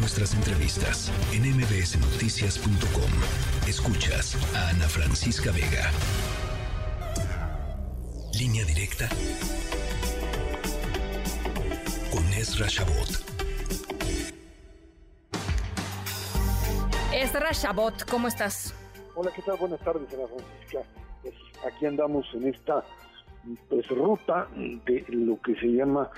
nuestras entrevistas en mbsnoticias.com. Escuchas a Ana Francisca Vega. Línea directa con Ezra Shabot. Ezra Shabot, ¿cómo estás? Hola, ¿qué tal? Buenas tardes, Ana Francisca. Pues aquí andamos en esta pues, ruta de lo que se llama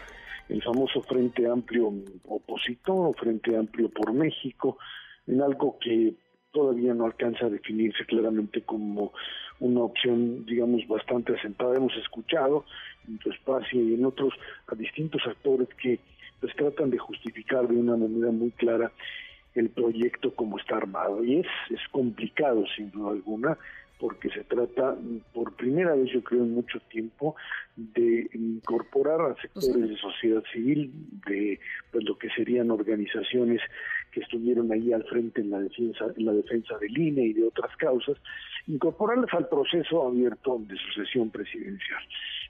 el famoso Frente Amplio opositor Frente Amplio por México, en algo que todavía no alcanza a definirse claramente como una opción, digamos, bastante asentada. Hemos escuchado en tu espacio y en otros a distintos actores que pues tratan de justificar de una manera muy clara el proyecto como está armado. Y es, es complicado, sin duda alguna, porque se trata por primera vez, yo creo, en mucho tiempo, de incorporar a sectores de sociedad civil, de pues, lo que serían organizaciones que estuvieron ahí al frente en la defensa, en la defensa del INE y de otras causas, incorporarlas al proceso abierto de sucesión presidencial.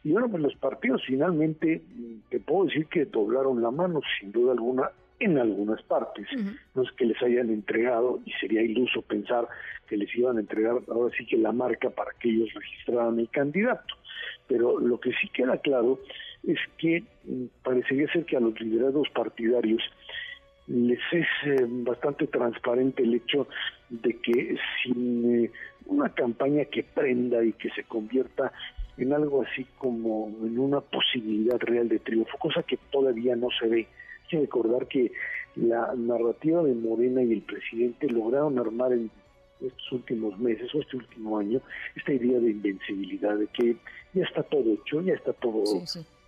Y bueno, pues los partidos finalmente, te puedo decir que doblaron la mano, sin duda alguna, en algunas partes. No es que les hayan entregado, y sería iluso pensar que les iban a entregar ahora sí que la marca para que ellos registraran el candidato. Pero lo que sí queda claro es que mm, parecería ser que a los liderados partidarios les es eh, bastante transparente el hecho de que sin eh, una campaña que prenda y que se convierta en algo así como en una posibilidad real de triunfo, cosa que todavía no se ve, que recordar que la narrativa de Morena y el presidente lograron armar en estos últimos meses o este último año esta idea de invencibilidad, de que ya está todo hecho, ya está todo...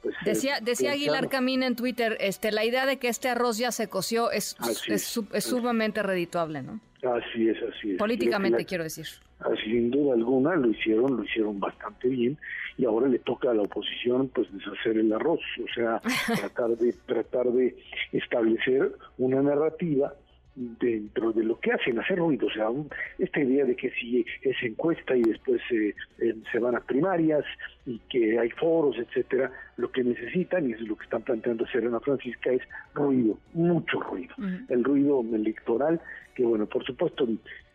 Pues, decía eh, decía Aguilar Camina en Twitter, este, la idea de que este arroz ya se coció es, es, es, sumamente redituable, ¿no? Así es, así es. Políticamente quiero decir. Así, sin duda alguna lo hicieron, lo hicieron bastante bien y ahora le toca a la oposición pues deshacer el arroz, o sea, tratar de tratar de establecer una narrativa dentro de lo que hacen, hacer ruido, o sea, esta idea de que si es encuesta y después se, eh, se van a primarias y que hay foros, etcétera, lo que necesitan, y es lo que están planteando Serena Francisca, es ruido, mucho ruido. El ruido electoral, que bueno, por supuesto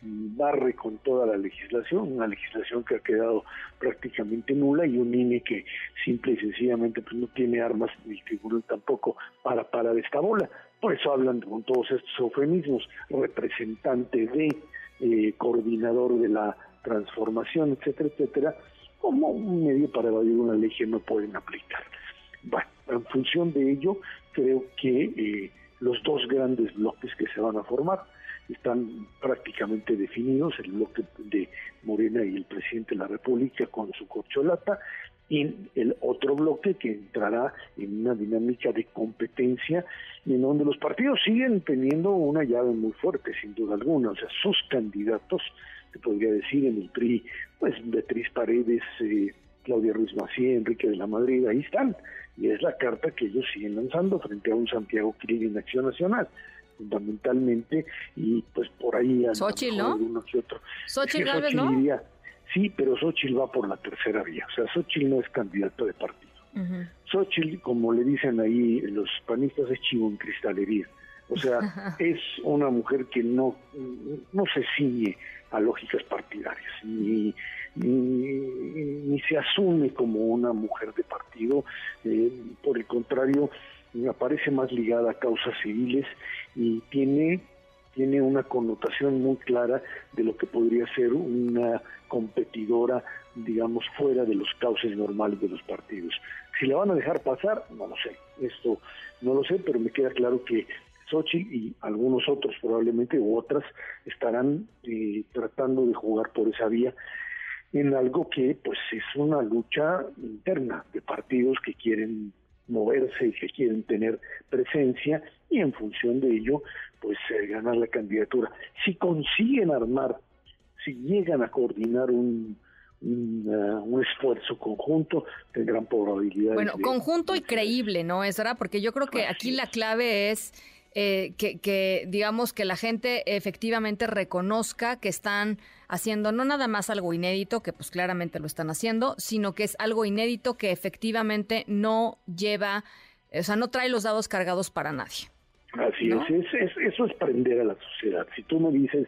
barre con toda la legislación, una legislación que ha quedado prácticamente nula y un INE que simple y sencillamente pues no tiene armas ni figuras tampoco para parar esta bola. Por eso hablan con todos estos eufemismos, representante de, eh, coordinador de la transformación, etcétera, etcétera, como un medio para evadir una ley que no pueden aplicar. Bueno, en función de ello, creo que eh, los dos grandes bloques que se van a formar están prácticamente definidos, el bloque de Morena y el presidente de la República con su corcholata, y el otro bloque que entrará en una dinámica de competencia en donde los partidos siguen teniendo una llave muy fuerte, sin duda alguna, o sea, sus candidatos, te podría decir, en el PRI, pues Beatriz Paredes, eh, Claudia Ruiz Macía, Enrique de la Madrid, ahí están, y es la carta que ellos siguen lanzando frente a un Santiago Krill en Acción Nacional fundamentalmente y pues por ahí Xochitl, ¿no? uno que otro. Xochitl, ¿no? Sí, pero Xochitl va por la tercera vía, o sea, Xochitl no es candidato de partido. Uh Xochitl, como le dicen ahí los panistas, es chivo en cristalería. O sea, es una mujer que no, no se ciñe a lógicas partidarias, ni, ni, se asume como una mujer de partido, eh, por el contrario, me parece más ligada a causas civiles y tiene tiene una connotación muy clara de lo que podría ser una competidora, digamos, fuera de los cauces normales de los partidos. Si la van a dejar pasar, no lo sé. Esto no lo sé, pero me queda claro que Xochitl y algunos otros probablemente, u otras, estarán eh, tratando de jugar por esa vía en algo que pues es una lucha interna de partidos que quieren moverse y que quieren tener presencia y en función de ello, pues eh, ganar la candidatura. Si consiguen armar, si llegan a coordinar un, un, esfuerzo conjunto, tendrán probabilidad. Bueno, conjunto y creíble, ¿no, Esra? Porque yo creo que aquí la clave es eh, que, digamos, que la gente efectivamente reconozca que están haciendo no nada más algo inédito, que pues claramente lo están haciendo, sino que es algo inédito que efectivamente no lleva, o sea, no trae los dados cargados para nadie. Así es, eso es prender a la sociedad. Si tú me dices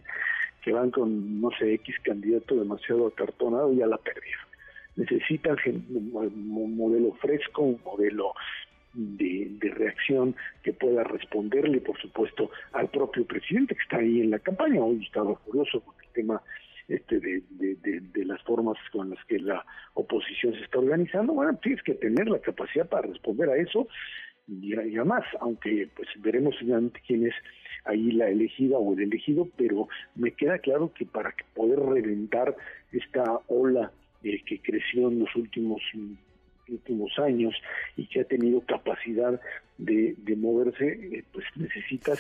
que van con, no sé, X candidato demasiado acartonado, ya la perdieron. Necesitan un modelo fresco, un modelo de, reacción que pueda responderle, por supuesto, al propio presidente que está ahí en la campaña. Hoy estaba curioso con el tema este de, de, las formas con las que la oposición se está organizando. Bueno, tienes que tener la capacidad para responder a eso y, y además, aunque pues veremos finalmente quién es ahí la elegida o el elegido, pero me queda claro que para poder reventar esta ola eh, que creció en los últimos últimos años y que ha tenido capacidad de, moverse, eh, pues necesitas,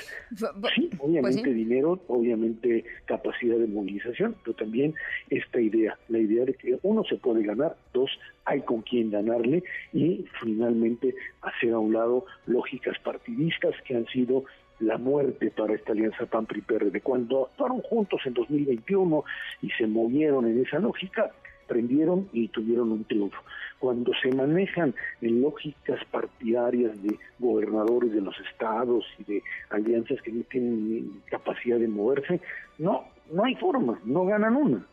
sí, pues obviamente dinero, obviamente capacidad de movilización, pero también esta idea, la idea de que uno se puede ganar, dos, hay con quién ganarle y finalmente hacer a un lado lógicas partidistas que han sido la muerte para esta alianza PAN-PRI-PRD. Cuando actuaron juntos en 2021 y se movieron en esa lógica, prendieron y tuvieron un triunfo. Cuando se manejan en lógicas partidarias de gobernadores de los estados y de alianzas que no tienen capacidad de moverse, no, no hay forma, no ganan una.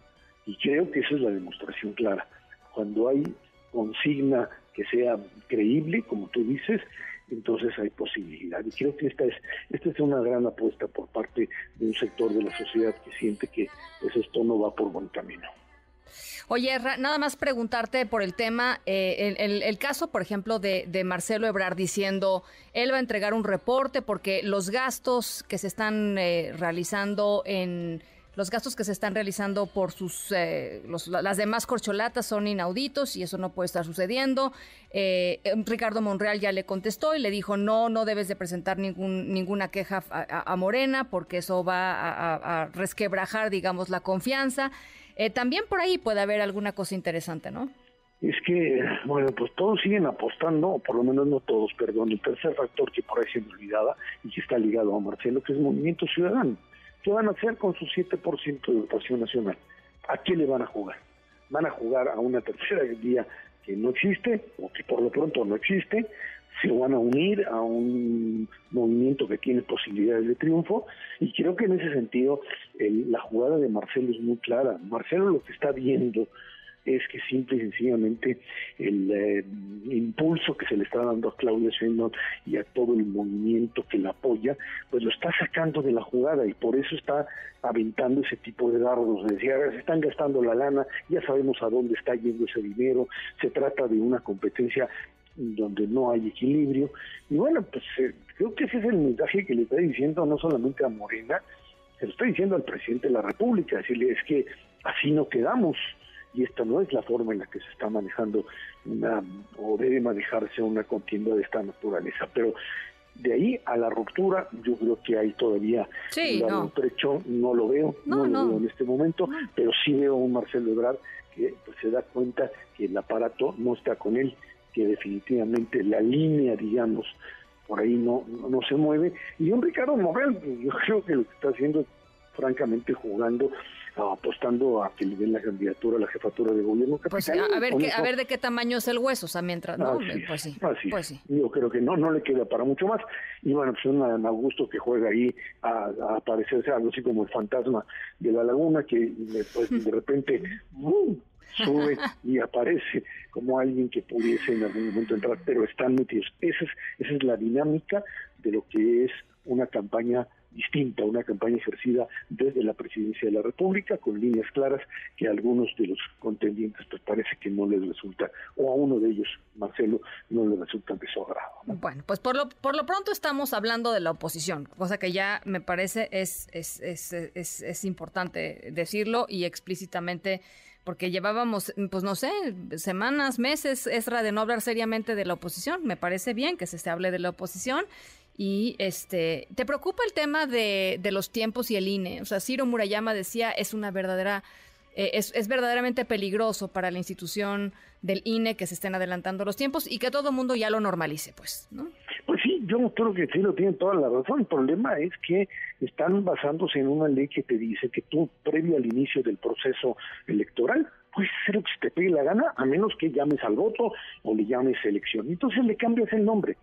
Y creo que esa es la demostración clara. Cuando hay consigna que sea creíble, como tú dices, entonces hay posibilidad. Y creo que esta es, esta es una gran apuesta por parte de un sector de la sociedad que siente que pues, esto no va por buen camino. Oye, nada más preguntarte por el tema, eh, el, caso, por ejemplo, de, Marcelo Ebrard diciendo, él va a entregar un reporte porque los gastos que se están eh, realizando en los gastos que se están realizando por sus eh, las demás corcholatas son inauditos y eso no puede estar sucediendo. Ricardo Monreal ya le contestó y le dijo no, no debes de presentar ningún, ninguna queja a, Morena porque eso va a, a resquebrajar, digamos, la confianza. Eh, también por ahí puede haber alguna cosa interesante, ¿no? Es que, bueno, pues todos siguen apostando, o por lo menos no todos, perdón, el tercer factor que por ahí se me olvidaba y que está ligado a Marcelo, que es Movimiento Ciudadano. ¿Qué van a hacer con su 7% de votación nacional? ¿A qué le van a jugar? ¿Van a jugar a una tercera vía que no existe, o que por lo pronto no existe, se van a unir a un movimiento que tiene posibilidades de triunfo y creo que en ese sentido la jugada de Marcelo es muy clara. Marcelo lo que está viendo es que simple y sencillamente el eh, impulso que se le está dando a Claudia Sheinbaum y a todo el movimiento que la apoya, pues lo está sacando de la jugada y por eso está aventando ese tipo de dardos, decía, se están gastando la lana, ya sabemos a dónde está yendo ese dinero, se trata de una competencia donde no hay equilibrio. Y bueno, pues eh, creo que ese es el mensaje que le está diciendo no solamente a Morena, se lo está diciendo al presidente de la República, decirle es que así no quedamos y esta no es la forma en la que se está manejando una o debe manejarse una contienda de esta naturaleza. Pero de ahí a la ruptura, yo creo que hay todavía sí, un no. trecho, no lo veo, no, lo veo en este momento, pero sí veo a un Marcelo Ebrard que pues, se da cuenta que el aparato no está con él que definitivamente la línea, digamos, por ahí no, no, se mueve. Y un Ricardo Morel, yo creo que lo que está haciendo es francamente jugando apostando a que le den la candidatura a la jefatura de gobierno. Pues a ver, a ver de qué tamaño es el hueso, o sea, mientras, ¿no? pues sí, pues sí. Yo creo que no, no le queda para mucho más. Y bueno, pues un Augusto que juega ahí a, a, aparecerse algo así como el fantasma de la laguna, que pues, de repente sube y aparece como alguien que pudiese en algún momento entrar, pero están metidos. Esa es, esa es la dinámica de lo que es una campaña distinta, una campaña ejercida desde la presidencia de la República, con líneas claras que a algunos de los contendientes pues parece que no les resulta, o a uno de ellos, Marcelo, no le resulta de su agrado. Bueno, pues por lo, por lo pronto estamos hablando de la oposición, cosa que ya me parece es, es, es, es, es importante decirlo y explícitamente porque llevábamos, pues no sé, semanas, meses, Esra, de no hablar seriamente de la oposición. Me parece bien que se, hable de la oposición. Y este, ¿te preocupa el tema de, los tiempos y el INE? O sea, Ciro Murayama decía, es una verdadera eh, es, es, verdaderamente peligroso para la institución del INE que se estén adelantando los tiempos y que todo el mundo ya lo normalice, pues, ¿no? Pues sí, yo creo que sí lo tienen toda la razón. El problema es que están basándose en una ley que te dice que tú, previo al inicio del proceso electoral, puedes hacer lo que se te pegue la gana, a menos que llames al voto o le llames elección. Entonces le cambias el nombre.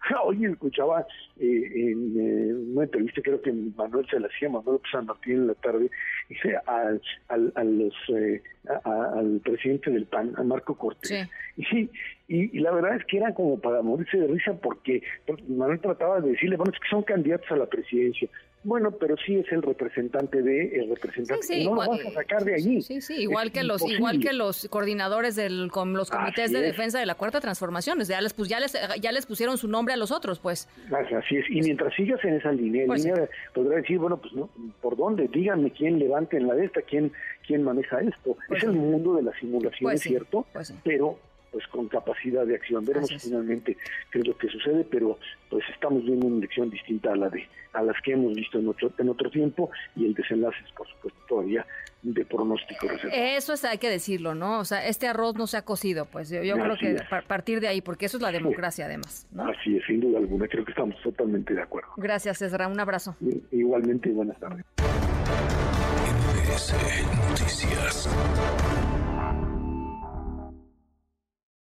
Hoy escuchaba eh, en eh, una entrevista, creo que Manuel se la hacía, Manuel San Martín en la tarde, dice al, al, a los, eh, al presidente del PAN, a Marco Cortés. Y sí, y, la verdad es que era como para morirse de risa porque, Manuel trataba de decirle, bueno, es que son candidatos a la presidencia. Bueno, pero sí es el representante de el representante. no lo vas a sacar de allí. Sí, sí, igual que los igual que los coordinadores del con los comités de defensa de la cuarta transformación, ya les pues, ya les ya les pusieron su nombre a los otros, pues. Así es. Y mientras sigas en esa línea, pues línea podrá decir, bueno, pues no, ¿por dónde? Díganme quién levante en la de esta, quién quién maneja esto. Pues es el mundo de la simulación, es cierto, pero pues con capacidad de acción. Veremos finalmente qué es lo que sucede, pero pues estamos viendo una elección distinta a la de a las que hemos visto en otro en otro tiempo y el desenlace es por supuesto todavía de pronóstico Eso es, hay que decirlo, ¿no? O sea, este arroz no se ha cocido, pues yo, creo que a partir de ahí, porque eso es la democracia además. Así es, sin duda alguna, creo que estamos totalmente de acuerdo. Gracias, César, un abrazo. Igualmente, buenas tardes. Noticias.